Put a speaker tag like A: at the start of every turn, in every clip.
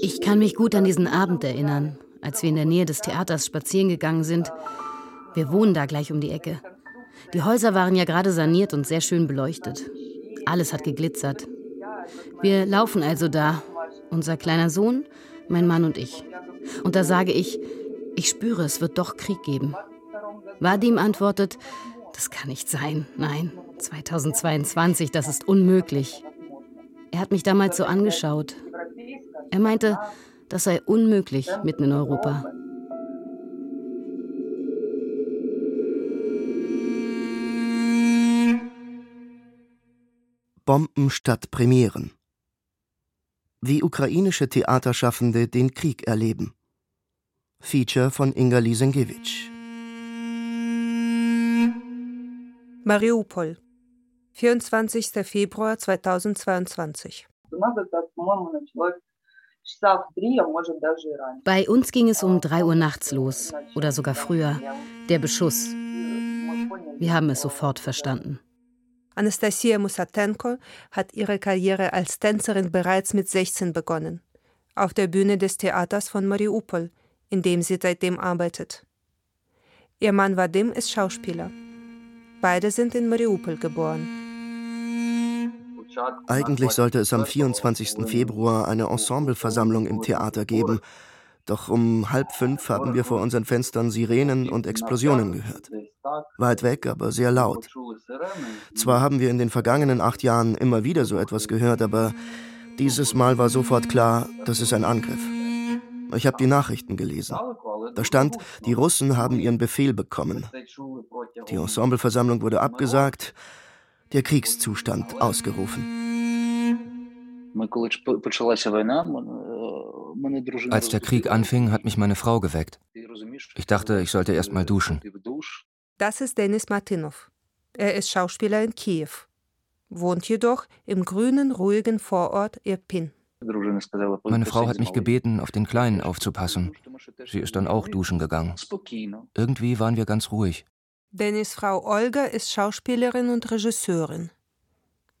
A: Ich kann mich gut an diesen Abend erinnern, als wir in der Nähe des Theaters spazieren gegangen sind. Wir wohnen da gleich um die Ecke. Die Häuser waren ja gerade saniert und sehr schön beleuchtet. Alles hat geglitzert. Wir laufen also da, unser kleiner Sohn, mein Mann und ich. Und da sage ich, ich spüre, es wird doch Krieg geben. Vadim antwortet, das kann nicht sein. Nein, 2022, das ist unmöglich. Er hat mich damals so angeschaut. Er meinte, das sei unmöglich mitten in Europa.
B: Bomben statt Premieren. Wie ukrainische Theaterschaffende den Krieg erleben. Feature von Inga Lisenkiewicz.
C: Mariupol, 24. Februar 2022.
A: Bei uns ging es um 3 Uhr nachts los oder sogar früher. Der Beschuss. Wir haben es sofort verstanden.
C: Anastasia Musatenko hat ihre Karriere als Tänzerin bereits mit 16 begonnen. Auf der Bühne des Theaters von Mariupol, in dem sie seitdem arbeitet. Ihr Mann Vadim ist Schauspieler. Beide sind in Mariupol geboren.
B: Eigentlich sollte es am 24. Februar eine Ensembleversammlung im Theater geben. Doch um halb fünf haben wir vor unseren Fenstern Sirenen und Explosionen gehört. Weit weg, aber sehr laut. Zwar haben wir in den vergangenen acht Jahren immer wieder so etwas gehört, aber dieses Mal war sofort klar, das ist ein Angriff. Ich habe die Nachrichten gelesen. Da stand, die Russen haben ihren Befehl bekommen. Die Ensembleversammlung wurde abgesagt, der Kriegszustand ausgerufen.
D: Als der Krieg anfing, hat mich meine Frau geweckt. Ich dachte, ich sollte erst mal duschen.
C: Das ist Denis Martinov. Er ist Schauspieler in Kiew, wohnt jedoch im grünen, ruhigen Vorort Irpin.
D: Meine Frau hat mich gebeten, auf den Kleinen aufzupassen. Sie ist dann auch duschen gegangen. Irgendwie waren wir ganz ruhig.
C: Dennis Frau Olga ist Schauspielerin und Regisseurin.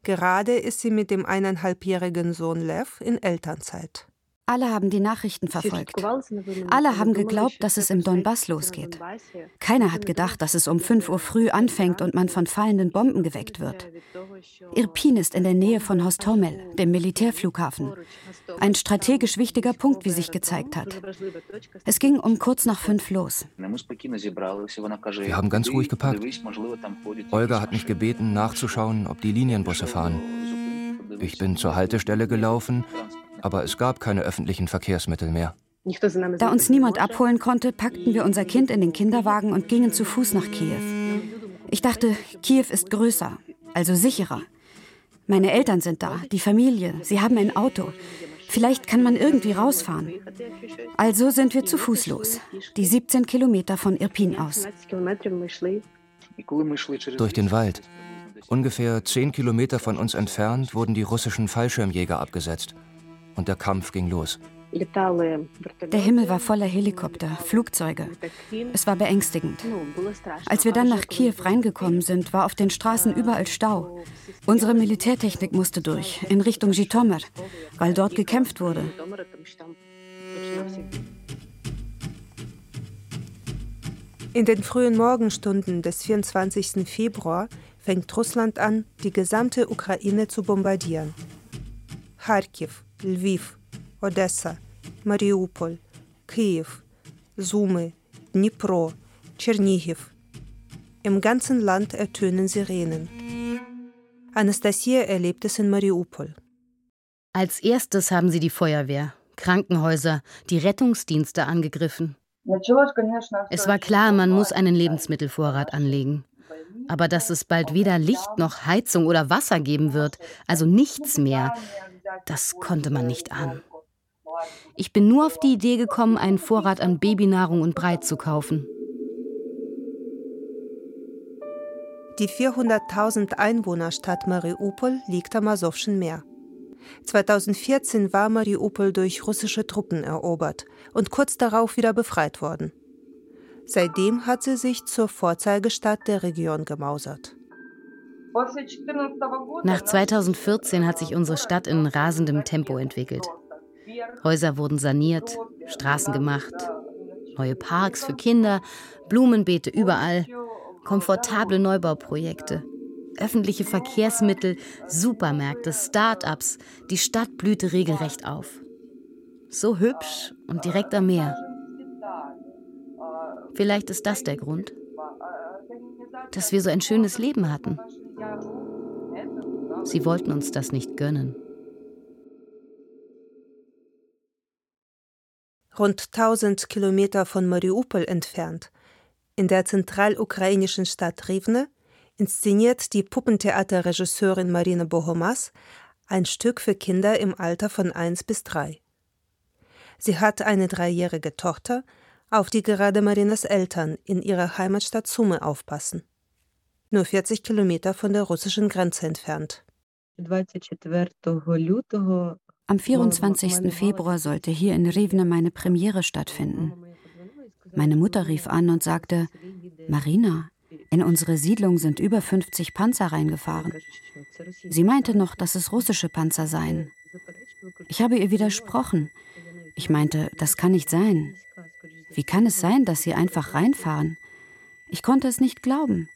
C: Gerade ist sie mit dem eineinhalbjährigen Sohn Lev in Elternzeit.
E: Alle haben die Nachrichten verfolgt. Alle haben geglaubt, dass es im Donbass losgeht. Keiner hat gedacht, dass es um 5 Uhr früh anfängt und man von fallenden Bomben geweckt wird. Irpin ist in der Nähe von Hostomel, dem Militärflughafen. Ein strategisch wichtiger Punkt, wie sich gezeigt hat. Es ging um kurz nach fünf los.
D: Wir haben ganz ruhig geparkt. Olga hat mich gebeten, nachzuschauen, ob die Linienbusse fahren. Ich bin zur Haltestelle gelaufen aber es gab keine öffentlichen Verkehrsmittel mehr.
E: Da uns niemand abholen konnte, packten wir unser Kind in den Kinderwagen und gingen zu Fuß nach Kiew. Ich dachte, Kiew ist größer, also sicherer. Meine Eltern sind da, die Familie, sie haben ein Auto. Vielleicht kann man irgendwie rausfahren. Also sind wir zu Fuß los, die 17 Kilometer von Irpin aus.
D: Durch den Wald. Ungefähr 10 Kilometer von uns entfernt wurden die russischen Fallschirmjäger abgesetzt und der Kampf ging los.
E: Der Himmel war voller Helikopter, Flugzeuge. Es war beängstigend. Als wir dann nach Kiew reingekommen sind, war auf den Straßen überall Stau. Unsere Militärtechnik musste durch, in Richtung Zhytomyr, weil dort gekämpft wurde.
C: In den frühen Morgenstunden des 24. Februar fängt Russland an, die gesamte Ukraine zu bombardieren. Kharkiv, Lviv, Odessa, Mariupol, Kiew, Sumy, Dnipro, Tschernihiv. Im ganzen Land ertönen Sirenen. Anastasia erlebt es in Mariupol.
A: Als erstes haben sie die Feuerwehr, Krankenhäuser, die Rettungsdienste angegriffen. Es war klar, man muss einen Lebensmittelvorrat anlegen. Aber dass es bald weder Licht noch Heizung oder Wasser geben wird, also nichts mehr, das konnte man nicht ahnen. Ich bin nur auf die Idee gekommen, einen Vorrat an Babynahrung und Brei zu kaufen.
C: Die 400.000 Einwohnerstadt Mariupol liegt am Asowschen Meer. 2014 war Mariupol durch russische Truppen erobert und kurz darauf wieder befreit worden. Seitdem hat sie sich zur Vorzeigestadt der Region gemausert.
A: Nach 2014 hat sich unsere Stadt in rasendem Tempo entwickelt. Häuser wurden saniert, Straßen gemacht, neue Parks für Kinder, Blumenbeete überall, komfortable Neubauprojekte, öffentliche Verkehrsmittel, Supermärkte, Start-ups. Die Stadt blühte regelrecht auf. So hübsch und direkt am Meer. Vielleicht ist das der Grund, dass wir so ein schönes Leben hatten. Sie wollten uns das nicht gönnen.
C: Rund 1000 Kilometer von Mariupol entfernt, in der zentralukrainischen Stadt Rivne, inszeniert die Puppentheaterregisseurin Marina Bohomas ein Stück für Kinder im Alter von 1 bis 3. Sie hat eine dreijährige Tochter, auf die gerade Marinas Eltern in ihrer Heimatstadt Sume aufpassen. Nur 40 Kilometer von der russischen Grenze entfernt.
E: Am 24. Februar sollte hier in Rivne meine Premiere stattfinden. Meine Mutter rief an und sagte, Marina, in unsere Siedlung sind über 50 Panzer reingefahren. Sie meinte noch, dass es russische Panzer seien. Ich habe ihr widersprochen. Ich meinte, das kann nicht sein. Wie kann es sein, dass sie einfach reinfahren? Ich konnte es nicht glauben.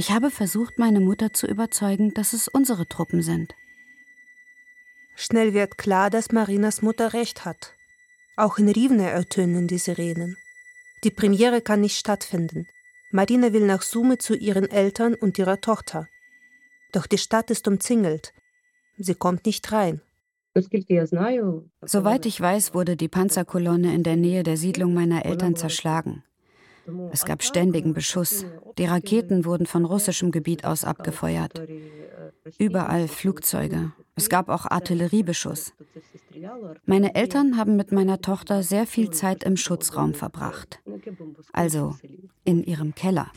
E: Ich habe versucht, meine Mutter zu überzeugen, dass es unsere Truppen sind.
C: Schnell wird klar, dass Marinas Mutter recht hat. Auch in Rivne ertönen die Sirenen. Die Premiere kann nicht stattfinden. Marina will nach Sume zu ihren Eltern und ihrer Tochter. Doch die Stadt ist umzingelt. Sie kommt nicht rein.
E: Soweit ich weiß, wurde die Panzerkolonne in der Nähe der Siedlung meiner Eltern zerschlagen. Es gab ständigen Beschuss. Die Raketen wurden von russischem Gebiet aus abgefeuert. Überall Flugzeuge. Es gab auch Artilleriebeschuss. Meine Eltern haben mit meiner Tochter sehr viel Zeit im Schutzraum verbracht. Also in ihrem Keller.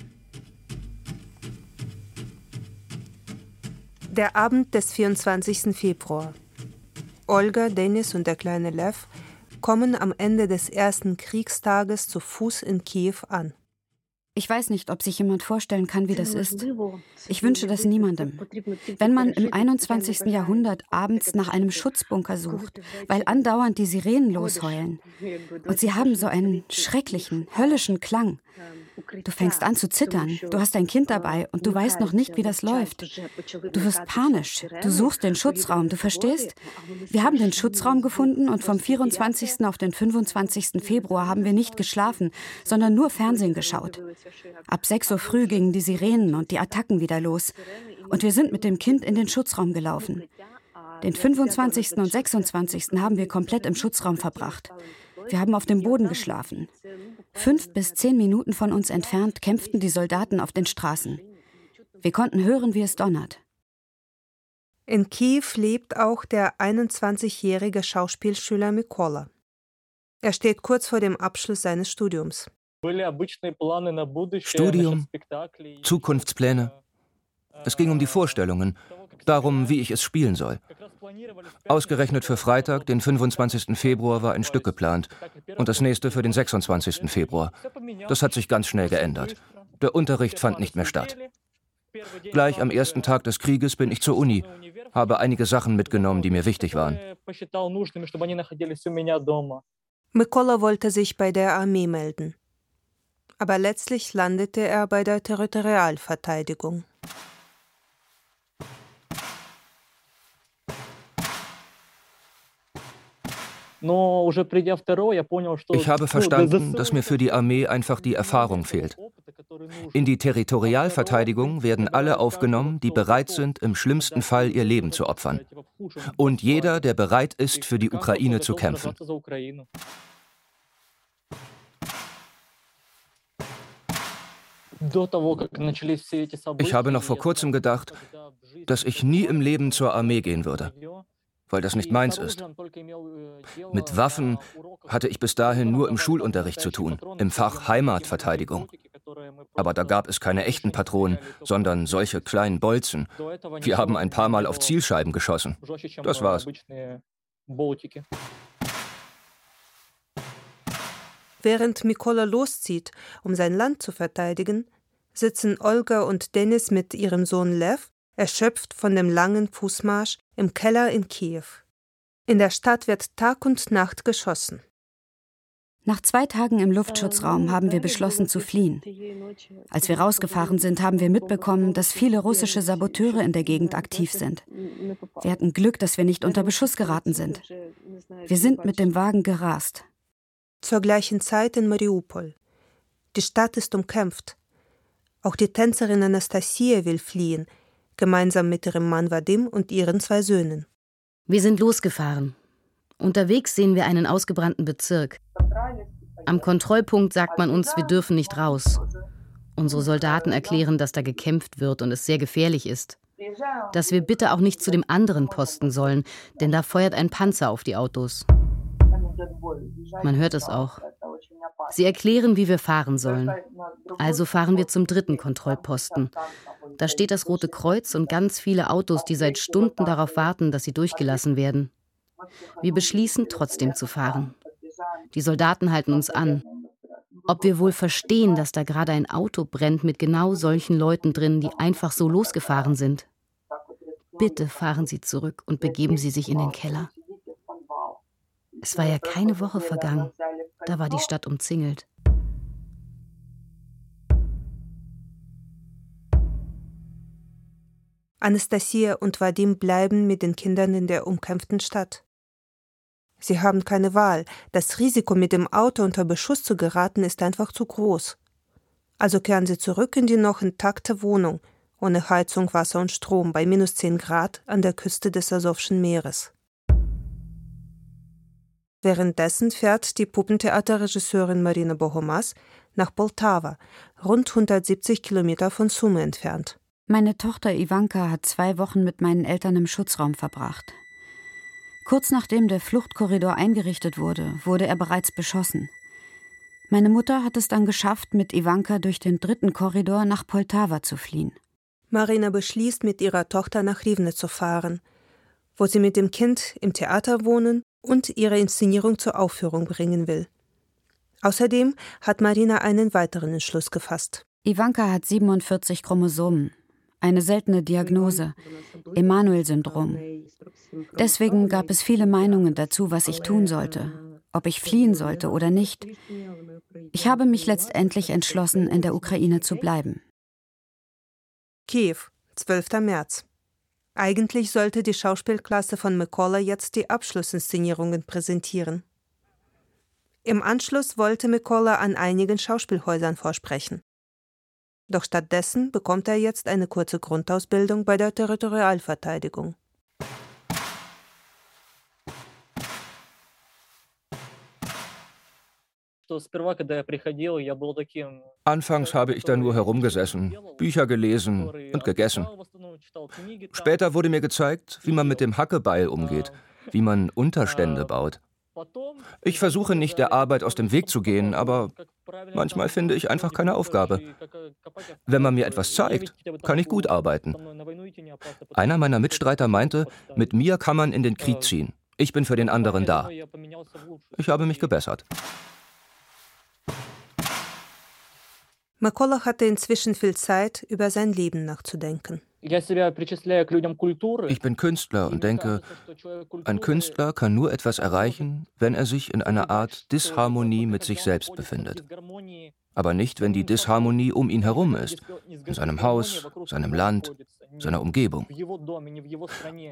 C: Der Abend des 24. Februar. Olga, Dennis und der kleine Lev kommen am Ende des ersten Kriegstages zu Fuß in Kiew an.
E: Ich weiß nicht, ob sich jemand vorstellen kann, wie das ist. Ich wünsche das niemandem. Wenn man im 21. Jahrhundert abends nach einem Schutzbunker sucht, weil andauernd die Sirenen losheulen und sie haben so einen schrecklichen, höllischen Klang, Du fängst an zu zittern, du hast ein Kind dabei und du weißt noch nicht, wie das läuft. Du wirst panisch, du suchst den Schutzraum, du verstehst? Wir haben den Schutzraum gefunden und vom 24. auf den 25. Februar haben wir nicht geschlafen, sondern nur Fernsehen geschaut. Ab 6 Uhr früh gingen die Sirenen und die Attacken wieder los und wir sind mit dem Kind in den Schutzraum gelaufen. Den 25. und 26. haben wir komplett im Schutzraum verbracht. Wir haben auf dem Boden geschlafen. Fünf bis zehn Minuten von uns entfernt kämpften die Soldaten auf den Straßen. Wir konnten hören, wie es donnert.
C: In Kiew lebt auch der 21-jährige Schauspielschüler Mikola. Er steht kurz vor dem Abschluss seines Studiums.
D: Studium, Zukunftspläne. Es ging um die Vorstellungen, darum, wie ich es spielen soll. Ausgerechnet für Freitag, den 25. Februar, war ein Stück geplant und das nächste für den 26. Februar. Das hat sich ganz schnell geändert. Der Unterricht fand nicht mehr statt. Gleich am ersten Tag des Krieges bin ich zur Uni, habe einige Sachen mitgenommen, die mir wichtig waren.
C: Mikola wollte sich bei der Armee melden. Aber letztlich landete er bei der Territorialverteidigung.
D: Ich habe verstanden, dass mir für die Armee einfach die Erfahrung fehlt. In die Territorialverteidigung werden alle aufgenommen, die bereit sind, im schlimmsten Fall ihr Leben zu opfern. Und jeder, der bereit ist, für die Ukraine zu kämpfen. Ich habe noch vor kurzem gedacht, dass ich nie im Leben zur Armee gehen würde weil das nicht meins ist. Mit Waffen hatte ich bis dahin nur im Schulunterricht zu tun, im Fach Heimatverteidigung. Aber da gab es keine echten Patronen, sondern solche kleinen Bolzen. Wir haben ein paar Mal auf Zielscheiben geschossen. Das war's.
C: Während Mikola loszieht, um sein Land zu verteidigen, sitzen Olga und Dennis mit ihrem Sohn Lev, erschöpft von dem langen Fußmarsch, im Keller in Kiew. In der Stadt wird Tag und Nacht geschossen.
E: Nach zwei Tagen im Luftschutzraum haben wir beschlossen zu fliehen. Als wir rausgefahren sind, haben wir mitbekommen, dass viele russische Saboteure in der Gegend aktiv sind. Wir hatten Glück, dass wir nicht unter Beschuss geraten sind. Wir sind mit dem Wagen gerast.
C: Zur gleichen Zeit in Mariupol. Die Stadt ist umkämpft. Auch die Tänzerin Anastasia will fliehen, gemeinsam mit ihrem Mann Vadim und ihren zwei Söhnen.
A: Wir sind losgefahren. Unterwegs sehen wir einen ausgebrannten Bezirk. Am Kontrollpunkt sagt man uns, wir dürfen nicht raus. Unsere Soldaten erklären, dass da gekämpft wird und es sehr gefährlich ist. Dass wir bitte auch nicht zu dem anderen Posten sollen, denn da feuert ein Panzer auf die Autos. Man hört es auch. Sie erklären, wie wir fahren sollen. Also fahren wir zum dritten Kontrollposten. Da steht das Rote Kreuz und ganz viele Autos, die seit Stunden darauf warten, dass sie durchgelassen werden. Wir beschließen, trotzdem zu fahren. Die Soldaten halten uns an. Ob wir wohl verstehen, dass da gerade ein Auto brennt mit genau solchen Leuten drin, die einfach so losgefahren sind? Bitte fahren Sie zurück und begeben Sie sich in den Keller. Es war ja keine Woche vergangen. Da war die Stadt umzingelt.
C: Anastasia und Vadim bleiben mit den Kindern in der umkämpften Stadt. Sie haben keine Wahl. Das Risiko, mit dem Auto unter Beschuss zu geraten, ist einfach zu groß. Also kehren sie zurück in die noch intakte Wohnung, ohne Heizung, Wasser und Strom, bei minus 10 Grad an der Küste des Asowschen Meeres. Währenddessen fährt die Puppentheaterregisseurin Marina Bohomas nach Poltava, rund 170 Kilometer von Sumy entfernt.
E: Meine Tochter Ivanka hat zwei Wochen mit meinen Eltern im Schutzraum verbracht. Kurz nachdem der Fluchtkorridor eingerichtet wurde, wurde er bereits beschossen. Meine Mutter hat es dann geschafft, mit Ivanka durch den dritten Korridor nach Poltawa zu fliehen.
C: Marina beschließt, mit ihrer Tochter nach Rivne zu fahren, wo sie mit dem Kind im Theater wohnen und ihre Inszenierung zur Aufführung bringen will. Außerdem hat Marina einen weiteren Entschluss gefasst.
E: Ivanka hat 47 Chromosomen, eine seltene Diagnose, Emanuel-Syndrom. Deswegen gab es viele Meinungen dazu, was ich tun sollte, ob ich fliehen sollte oder nicht. Ich habe mich letztendlich entschlossen, in der Ukraine zu bleiben.
C: Kiew, 12. März. Eigentlich sollte die Schauspielklasse von Mikola jetzt die Abschlussinszenierungen präsentieren. Im Anschluss wollte Mikola an einigen Schauspielhäusern vorsprechen. Doch stattdessen bekommt er jetzt eine kurze Grundausbildung bei der Territorialverteidigung.
D: Anfangs habe ich da nur herumgesessen, Bücher gelesen und gegessen. Später wurde mir gezeigt, wie man mit dem Hackebeil umgeht, wie man Unterstände baut. Ich versuche nicht der Arbeit aus dem Weg zu gehen, aber manchmal finde ich einfach keine Aufgabe. Wenn man mir etwas zeigt, kann ich gut arbeiten. Einer meiner Mitstreiter meinte, mit mir kann man in den Krieg ziehen. Ich bin für den anderen da. Ich habe mich gebessert.
C: Makola hatte inzwischen viel Zeit, über sein Leben nachzudenken.
D: Ich bin Künstler und denke, ein Künstler kann nur etwas erreichen, wenn er sich in einer Art Disharmonie mit sich selbst befindet. Aber nicht, wenn die Disharmonie um ihn herum ist, in seinem Haus, seinem Land, seiner Umgebung.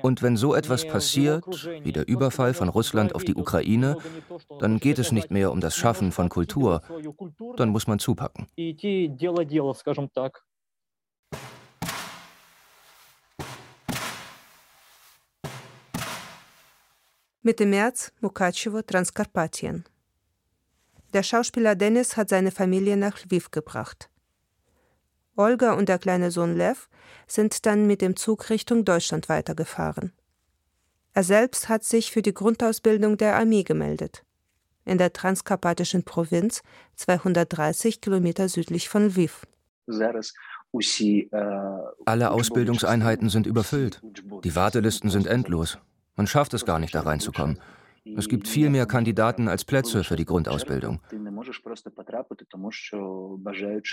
D: Und wenn so etwas passiert, wie der Überfall von Russland auf die Ukraine, dann geht es nicht mehr um das Schaffen von Kultur, dann muss man zupacken.
C: Mitte März Mukachevo, Transkarpatien. Der Schauspieler Dennis hat seine Familie nach Lviv gebracht. Olga und der kleine Sohn Lev sind dann mit dem Zug Richtung Deutschland weitergefahren. Er selbst hat sich für die Grundausbildung der Armee gemeldet. In der transkarpatischen Provinz, 230 Kilometer südlich von Lviv.
D: Alle Ausbildungseinheiten sind überfüllt. Die Wartelisten sind endlos. Man schafft es gar nicht, da reinzukommen. Es gibt viel mehr Kandidaten als Plätze für die Grundausbildung.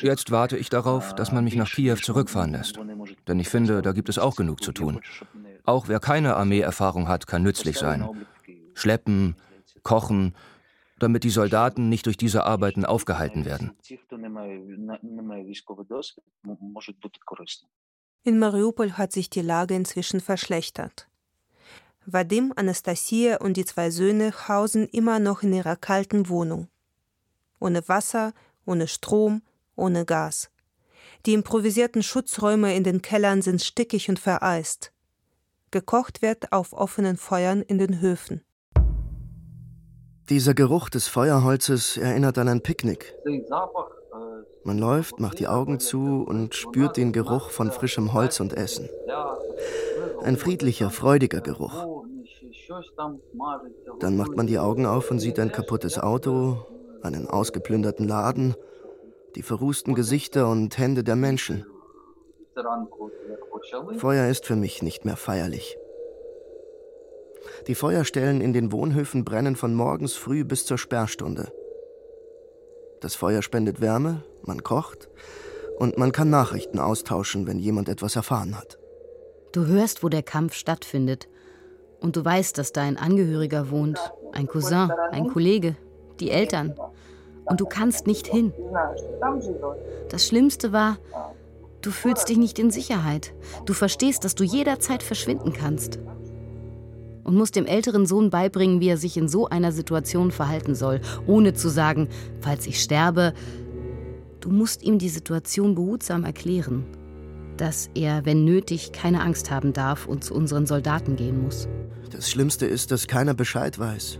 D: Jetzt warte ich darauf, dass man mich nach Kiew zurückfahren lässt. Denn ich finde, da gibt es auch genug zu tun. Auch wer keine Armeeerfahrung hat, kann nützlich sein. Schleppen, kochen, damit die Soldaten nicht durch diese Arbeiten aufgehalten werden.
C: In Mariupol hat sich die Lage inzwischen verschlechtert. Vadim, Anastasia und die zwei Söhne hausen immer noch in ihrer kalten Wohnung. Ohne Wasser, ohne Strom, ohne Gas. Die improvisierten Schutzräume in den Kellern sind stickig und vereist. Gekocht wird auf offenen Feuern in den Höfen.
B: Dieser Geruch des Feuerholzes erinnert an ein Picknick. Man läuft, macht die Augen zu und spürt den Geruch von frischem Holz und Essen. Ein friedlicher, freudiger Geruch. Dann macht man die Augen auf und sieht ein kaputtes Auto, einen ausgeplünderten Laden, die verrußten Gesichter und Hände der Menschen. Feuer ist für mich nicht mehr feierlich. Die Feuerstellen in den Wohnhöfen brennen von morgens früh bis zur Sperrstunde. Das Feuer spendet Wärme, man kocht und man kann Nachrichten austauschen, wenn jemand etwas erfahren hat.
A: Du hörst, wo der Kampf stattfindet. Und du weißt, dass da ein Angehöriger wohnt, ein Cousin, ein Kollege, die Eltern. Und du kannst nicht hin. Das Schlimmste war, du fühlst dich nicht in Sicherheit. Du verstehst, dass du jederzeit verschwinden kannst und muss dem älteren Sohn beibringen, wie er sich in so einer Situation verhalten soll, ohne zu sagen, falls ich sterbe, du musst ihm die Situation behutsam erklären, dass er, wenn nötig, keine Angst haben darf und zu unseren Soldaten gehen muss.
B: Das Schlimmste ist, dass keiner Bescheid weiß.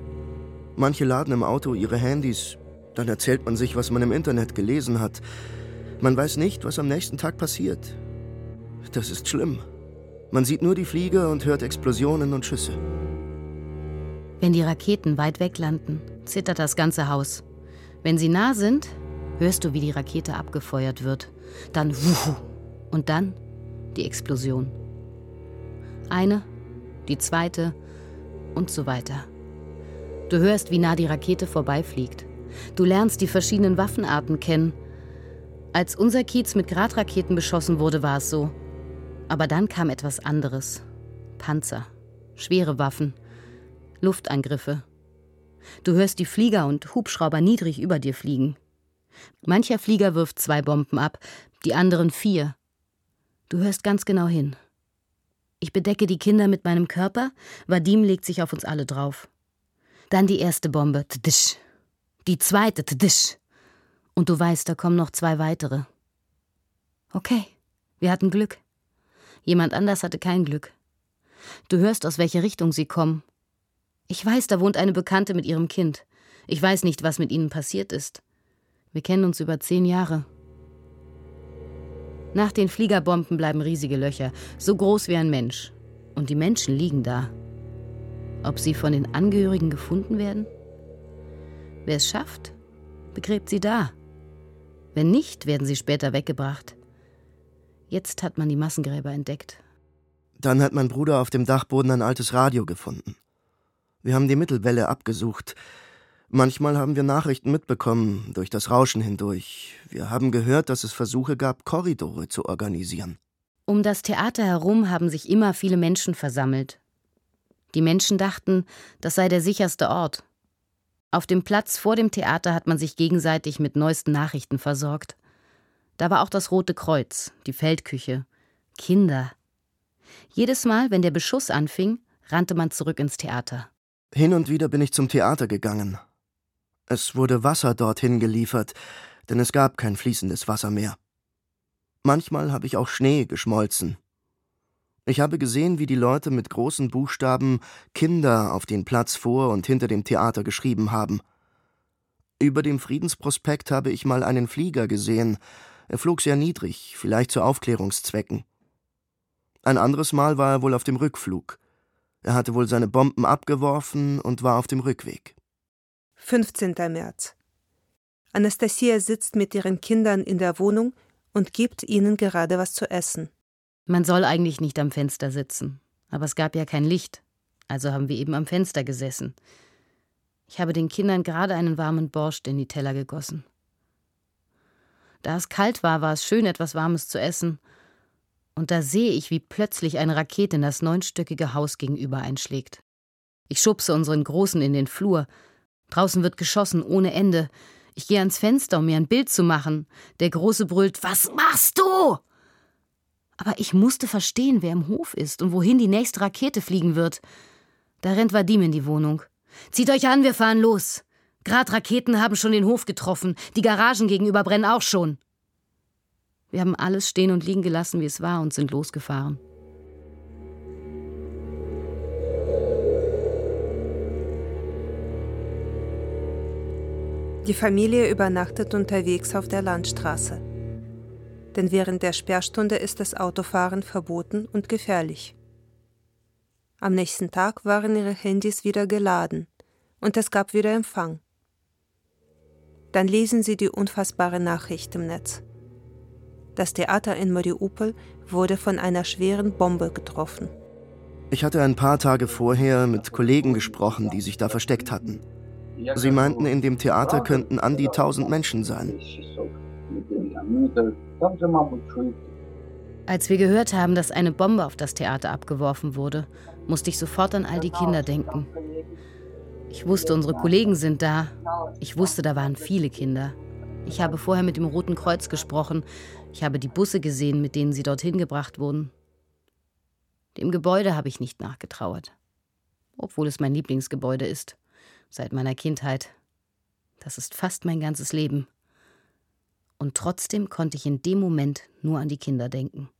B: Manche laden im Auto ihre Handys, dann erzählt man sich, was man im Internet gelesen hat. Man weiß nicht, was am nächsten Tag passiert. Das ist schlimm. Man sieht nur die Flieger und hört Explosionen und Schüsse.
A: Wenn die Raketen weit weg landen, zittert das ganze Haus. Wenn sie nah sind, hörst du, wie die Rakete abgefeuert wird. Dann wuhu und dann die Explosion. Eine, die zweite und so weiter. Du hörst, wie nah die Rakete vorbeifliegt. Du lernst die verschiedenen Waffenarten kennen. Als unser Kiez mit Gradraketen beschossen wurde, war es so. Aber dann kam etwas anderes. Panzer, schwere Waffen, Luftangriffe. Du hörst die Flieger und Hubschrauber niedrig über dir fliegen. Mancher Flieger wirft zwei Bomben ab, die anderen vier. Du hörst ganz genau hin. Ich bedecke die Kinder mit meinem Körper, Vadim legt sich auf uns alle drauf. Dann die erste Bombe, tdisch. Die zweite, tdisch. Und du weißt, da kommen noch zwei weitere. Okay, wir hatten Glück. Jemand anders hatte kein Glück. Du hörst, aus welcher Richtung sie kommen. Ich weiß, da wohnt eine Bekannte mit ihrem Kind. Ich weiß nicht, was mit ihnen passiert ist. Wir kennen uns über zehn Jahre. Nach den Fliegerbomben bleiben riesige Löcher, so groß wie ein Mensch. Und die Menschen liegen da. Ob sie von den Angehörigen gefunden werden? Wer es schafft, begräbt sie da. Wenn nicht, werden sie später weggebracht. Jetzt hat man die Massengräber entdeckt.
B: Dann hat mein Bruder auf dem Dachboden ein altes Radio gefunden. Wir haben die Mittelwelle abgesucht. Manchmal haben wir Nachrichten mitbekommen, durch das Rauschen hindurch. Wir haben gehört, dass es Versuche gab, Korridore zu organisieren.
A: Um das Theater herum haben sich immer viele Menschen versammelt. Die Menschen dachten, das sei der sicherste Ort. Auf dem Platz vor dem Theater hat man sich gegenseitig mit neuesten Nachrichten versorgt. Da war auch das Rote Kreuz, die Feldküche, Kinder. Jedes Mal, wenn der Beschuss anfing, rannte man zurück ins Theater.
B: Hin und wieder bin ich zum Theater gegangen. Es wurde Wasser dorthin geliefert, denn es gab kein fließendes Wasser mehr. Manchmal habe ich auch Schnee geschmolzen. Ich habe gesehen, wie die Leute mit großen Buchstaben Kinder auf den Platz vor und hinter dem Theater geschrieben haben. Über dem Friedensprospekt habe ich mal einen Flieger gesehen, er flog sehr niedrig, vielleicht zu Aufklärungszwecken. Ein anderes Mal war er wohl auf dem Rückflug. Er hatte wohl seine Bomben abgeworfen und war auf dem Rückweg.
C: 15. März. Anastasia sitzt mit ihren Kindern in der Wohnung und gibt ihnen gerade was zu essen.
A: Man soll eigentlich nicht am Fenster sitzen, aber es gab ja kein Licht, also haben wir eben am Fenster gesessen. Ich habe den Kindern gerade einen warmen Borscht in die Teller gegossen. Da es kalt war, war es schön, etwas Warmes zu essen. Und da sehe ich, wie plötzlich eine Rakete in das neunstöckige Haus gegenüber einschlägt. Ich schubse unseren Großen in den Flur. Draußen wird geschossen ohne Ende. Ich gehe ans Fenster, um mir ein Bild zu machen. Der Große brüllt: Was machst du? Aber ich musste verstehen, wer im Hof ist und wohin die nächste Rakete fliegen wird. Da rennt Vadim in die Wohnung. Zieht euch an, wir fahren los. Gradraketen haben schon den Hof getroffen, die Garagen gegenüber brennen auch schon. Wir haben alles stehen und liegen gelassen, wie es war, und sind losgefahren.
C: Die Familie übernachtet unterwegs auf der Landstraße. Denn während der Sperrstunde ist das Autofahren verboten und gefährlich. Am nächsten Tag waren ihre Handys wieder geladen und es gab wieder Empfang. Dann lesen sie die unfassbare Nachricht im Netz. Das Theater in Mariupol wurde von einer schweren Bombe getroffen.
B: Ich hatte ein paar Tage vorher mit Kollegen gesprochen, die sich da versteckt hatten. Sie meinten, in dem Theater könnten an die 1000 Menschen sein.
A: Als wir gehört haben, dass eine Bombe auf das Theater abgeworfen wurde, musste ich sofort an all die Kinder denken. Ich wusste, unsere Kollegen sind da. Ich wusste, da waren viele Kinder. Ich habe vorher mit dem Roten Kreuz gesprochen. Ich habe die Busse gesehen, mit denen sie dorthin gebracht wurden. Dem Gebäude habe ich nicht nachgetrauert. Obwohl es mein Lieblingsgebäude ist seit meiner Kindheit. Das ist fast mein ganzes Leben. Und trotzdem konnte ich in dem Moment nur an die Kinder denken.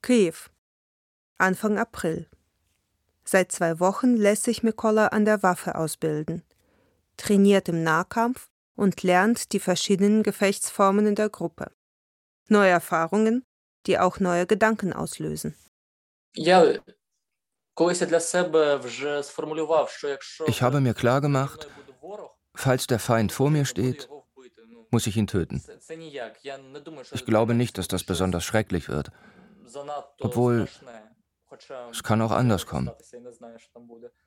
C: Kiew. Anfang April. Seit zwei Wochen lässt sich Mikola an der Waffe ausbilden, trainiert im Nahkampf und lernt die verschiedenen Gefechtsformen in der Gruppe. Neue Erfahrungen, die auch neue Gedanken auslösen.
D: Ja, ich habe mir klar gemacht, falls der Feind vor mir steht, muss ich ihn töten. Ich glaube nicht, dass das besonders schrecklich wird. Obwohl, es kann auch anders kommen.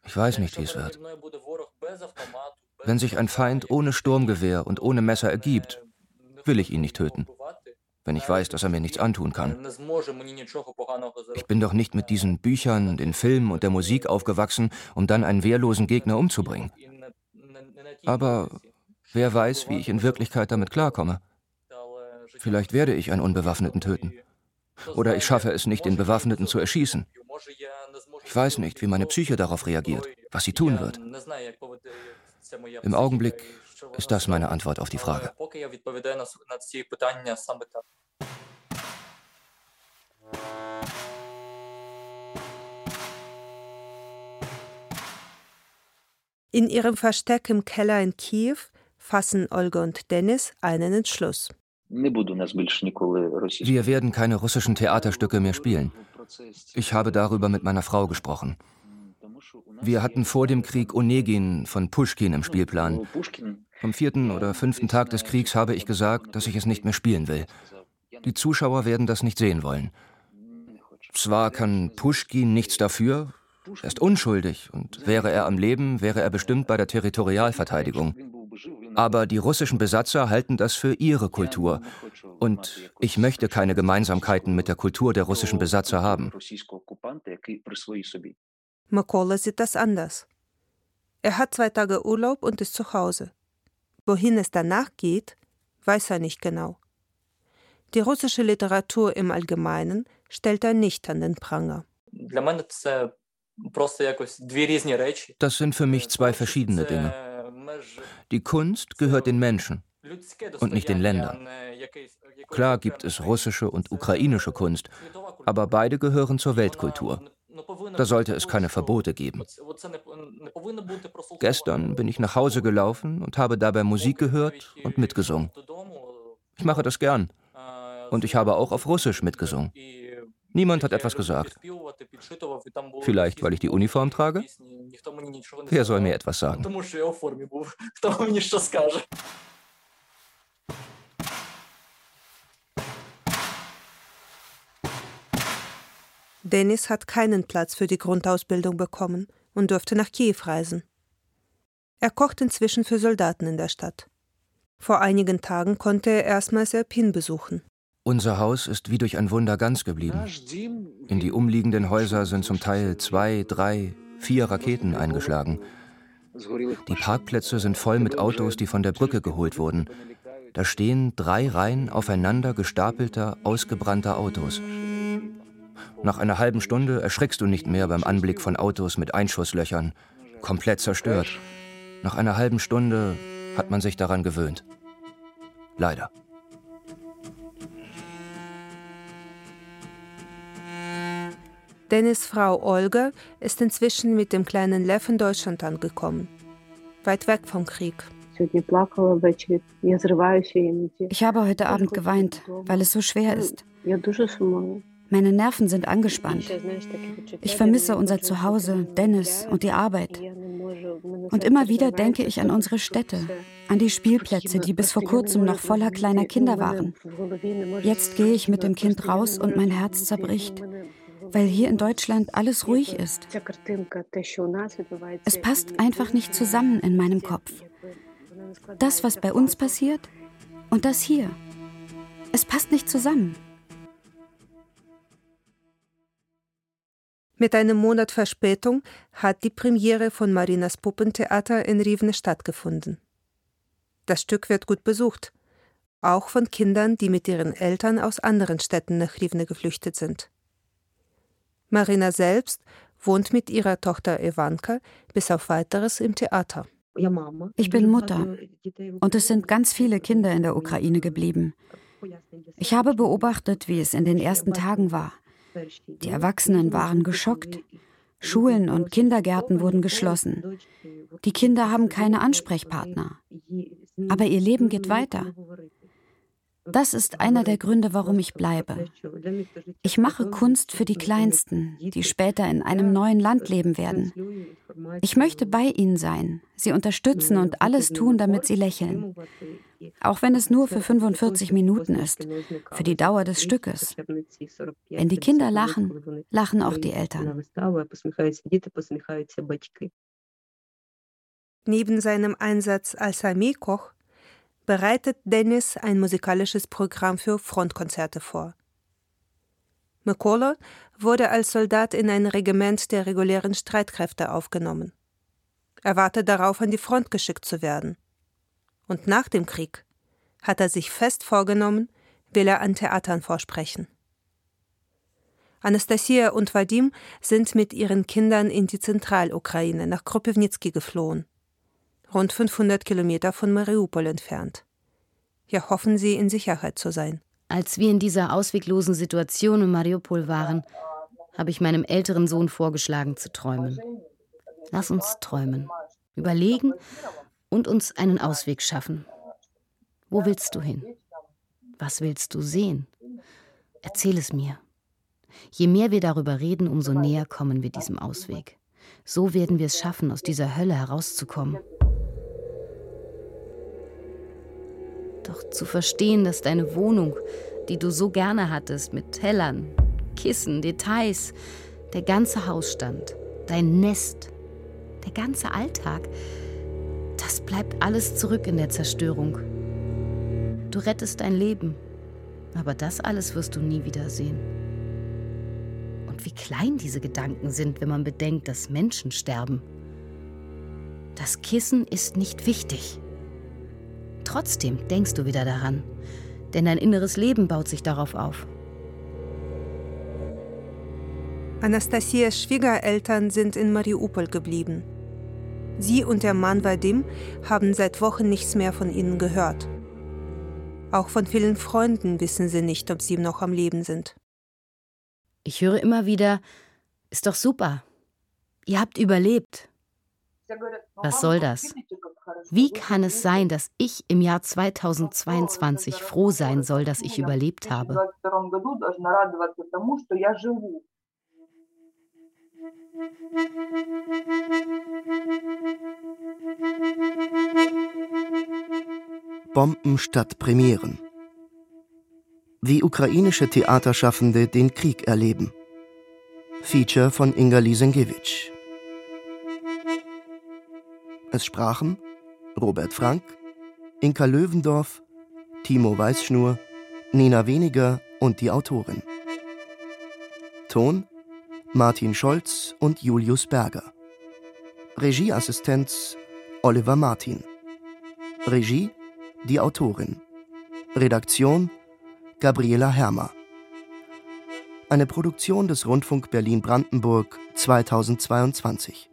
D: Ich weiß nicht, wie es wird. Wenn sich ein Feind ohne Sturmgewehr und ohne Messer ergibt, will ich ihn nicht töten wenn ich weiß, dass er mir nichts antun kann. Ich bin doch nicht mit diesen Büchern, den Filmen und der Musik aufgewachsen, um dann einen wehrlosen Gegner umzubringen. Aber wer weiß, wie ich in Wirklichkeit damit klarkomme. Vielleicht werde ich einen Unbewaffneten töten. Oder ich schaffe es nicht, den Bewaffneten zu erschießen. Ich weiß nicht, wie meine Psyche darauf reagiert, was sie tun wird. Im Augenblick ist das meine Antwort auf die Frage.
C: In ihrem Versteck im Keller in Kiew fassen Olga und Dennis einen Entschluss. Wir
D: werden keine russischen Theaterstücke mehr spielen. Ich habe darüber mit meiner Frau gesprochen. Wir hatten vor dem Krieg Onegin von Pushkin im Spielplan. Am vierten oder fünften Tag des Kriegs habe ich gesagt, dass ich es nicht mehr spielen will. Die Zuschauer werden das nicht sehen wollen. Zwar kann Pushkin nichts dafür, er ist unschuldig und wäre er am Leben, wäre er bestimmt bei der Territorialverteidigung. Aber die russischen Besatzer halten das für ihre Kultur. Und ich möchte keine Gemeinsamkeiten mit der Kultur der russischen Besatzer haben.
C: Makola sieht das anders. Er hat zwei Tage Urlaub und ist zu Hause. Wohin es danach geht, weiß er nicht genau. Die russische Literatur im Allgemeinen stellt er nicht an den Pranger.
D: Das sind für mich zwei verschiedene Dinge. Die Kunst gehört den Menschen und nicht den Ländern. Klar gibt es russische und ukrainische Kunst, aber beide gehören zur Weltkultur. Da sollte es keine Verbote geben. Gestern bin ich nach Hause gelaufen und habe dabei Musik gehört und mitgesungen. Ich mache das gern. Und ich habe auch auf Russisch mitgesungen. Niemand hat etwas gesagt. Vielleicht, weil ich die Uniform trage? Wer soll mir etwas sagen?
C: Dennis hat keinen Platz für die Grundausbildung bekommen, und durfte nach Kiew reisen. Er kocht inzwischen für Soldaten in der Stadt. Vor einigen Tagen konnte er erstmals Erpin besuchen.
D: Unser Haus ist wie durch ein Wunder ganz geblieben. In die umliegenden Häuser sind zum Teil zwei, drei, vier Raketen eingeschlagen. Die Parkplätze sind voll mit Autos, die von der Brücke geholt wurden. Da stehen drei Reihen aufeinander gestapelter, ausgebrannter Autos. Nach einer halben Stunde erschrickst du nicht mehr beim Anblick von Autos mit Einschusslöchern, komplett zerstört. Nach einer halben Stunde hat man sich daran gewöhnt. Leider.
C: Dennis Frau Olga ist inzwischen mit dem kleinen Lev in Deutschland angekommen. Weit weg vom Krieg.
E: Ich habe heute Abend geweint, weil es so schwer ist. Meine Nerven sind angespannt. Ich vermisse unser Zuhause, Dennis und die Arbeit. Und immer wieder denke ich an unsere Städte, an die Spielplätze, die bis vor kurzem noch voller kleiner Kinder waren. Jetzt gehe ich mit dem Kind raus und mein Herz zerbricht, weil hier in Deutschland alles ruhig ist. Es passt einfach nicht zusammen in meinem Kopf. Das, was bei uns passiert und das hier. Es passt nicht zusammen.
C: Mit einem Monat Verspätung hat die Premiere von Marinas Puppentheater in Rivne stattgefunden. Das Stück wird gut besucht, auch von Kindern, die mit ihren Eltern aus anderen Städten nach Rivne geflüchtet sind. Marina selbst wohnt mit ihrer Tochter Ivanka bis auf weiteres im Theater.
E: Ich bin Mutter und es sind ganz viele Kinder in der Ukraine geblieben. Ich habe beobachtet, wie es in den ersten Tagen war. Die Erwachsenen waren geschockt. Schulen und Kindergärten wurden geschlossen. Die Kinder haben keine Ansprechpartner. Aber ihr Leben geht weiter. Das ist einer der Gründe, warum ich bleibe. Ich mache Kunst für die Kleinsten, die später in einem neuen Land leben werden. Ich möchte bei ihnen sein, sie unterstützen und alles tun, damit sie lächeln. Auch wenn es nur für 45 Minuten ist, für die Dauer des Stückes. Wenn die Kinder lachen, lachen auch die Eltern.
C: Neben seinem Einsatz als Armeekoch bereitet Dennis ein musikalisches Programm für Frontkonzerte vor. McCullough wurde als Soldat in ein Regiment der regulären Streitkräfte aufgenommen. Er wartet darauf, an die Front geschickt zu werden. Und nach dem Krieg hat er sich fest vorgenommen, will er an Theatern vorsprechen. Anastasia und Vadim sind mit ihren Kindern in die Zentralukraine nach Kropivnitsky geflohen rund 500 Kilometer von Mariupol entfernt. Hier hoffen sie, in Sicherheit zu sein.
A: Als wir in dieser ausweglosen Situation in Mariupol waren, habe ich meinem älteren Sohn vorgeschlagen zu träumen. Lass uns träumen, überlegen und uns einen Ausweg schaffen. Wo willst du hin? Was willst du sehen? Erzähl es mir. Je mehr wir darüber reden, umso näher kommen wir diesem Ausweg. So werden wir es schaffen, aus dieser Hölle herauszukommen. Doch zu verstehen, dass deine Wohnung, die du so gerne hattest, mit Tellern, Kissen, Details, der ganze Hausstand, dein Nest, der ganze Alltag, das bleibt alles zurück in der Zerstörung. Du rettest dein Leben, aber das alles wirst du nie wiedersehen. Und wie klein diese Gedanken sind, wenn man bedenkt, dass Menschen sterben. Das Kissen ist nicht wichtig. Trotzdem denkst du wieder daran, denn dein inneres Leben baut sich darauf auf.
C: Anastasias Schwiegereltern sind in Mariupol geblieben. Sie und der Mann Vadim haben seit Wochen nichts mehr von ihnen gehört. Auch von vielen Freunden wissen sie nicht, ob sie noch am Leben sind.
A: Ich höre immer wieder, ist doch super. Ihr habt überlebt. Was soll das? Wie kann es sein, dass ich im Jahr 2022 froh sein soll, dass ich überlebt habe?
B: Bomben statt Premieren. Wie ukrainische Theaterschaffende den Krieg erleben. Feature von Inga Lisenkiewicz. Es sprachen Robert Frank, Inka Löwendorf, Timo Weißschnur, Nina Weniger und die Autorin. Ton Martin Scholz und Julius Berger. Regieassistenz Oliver Martin. Regie die Autorin. Redaktion Gabriela Hermer. Eine Produktion des Rundfunk Berlin-Brandenburg 2022.